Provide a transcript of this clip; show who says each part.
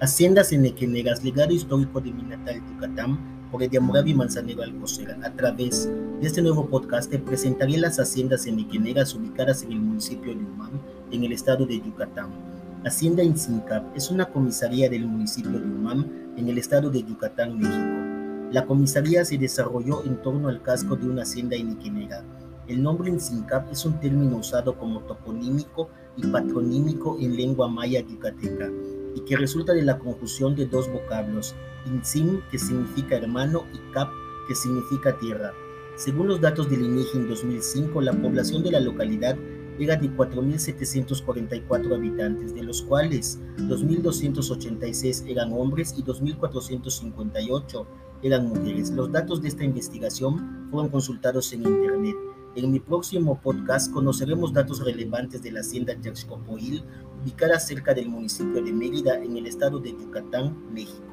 Speaker 1: Haciendas Enequenegas, legado histórico de mi natal Yucatán, por Ediamoravi Manzanero Alcocer. A través de este nuevo podcast presentaré las haciendas enequenegas ubicadas en el municipio de Umam, en el estado de Yucatán. Hacienda Insincap es una comisaría del municipio de Umam, en el estado de Yucatán, México. La comisaría se desarrolló en torno al casco de una hacienda enequenega. El nombre Insincap es un término usado como toponímico y patronímico en lengua maya yucateca y que resulta de la conjunción de dos vocablos, insim, que significa hermano, y cap, que significa tierra. Según los datos del INEGI en 2005, la población de la localidad era de 4.744 habitantes, de los cuales 2.286 eran hombres y 2.458 eran mujeres. Los datos de esta investigación fueron consultados en Internet. En mi próximo podcast conoceremos datos relevantes de la hacienda Yaxcopoil, ubicada cerca del municipio de Mérida, en el estado de Yucatán, México.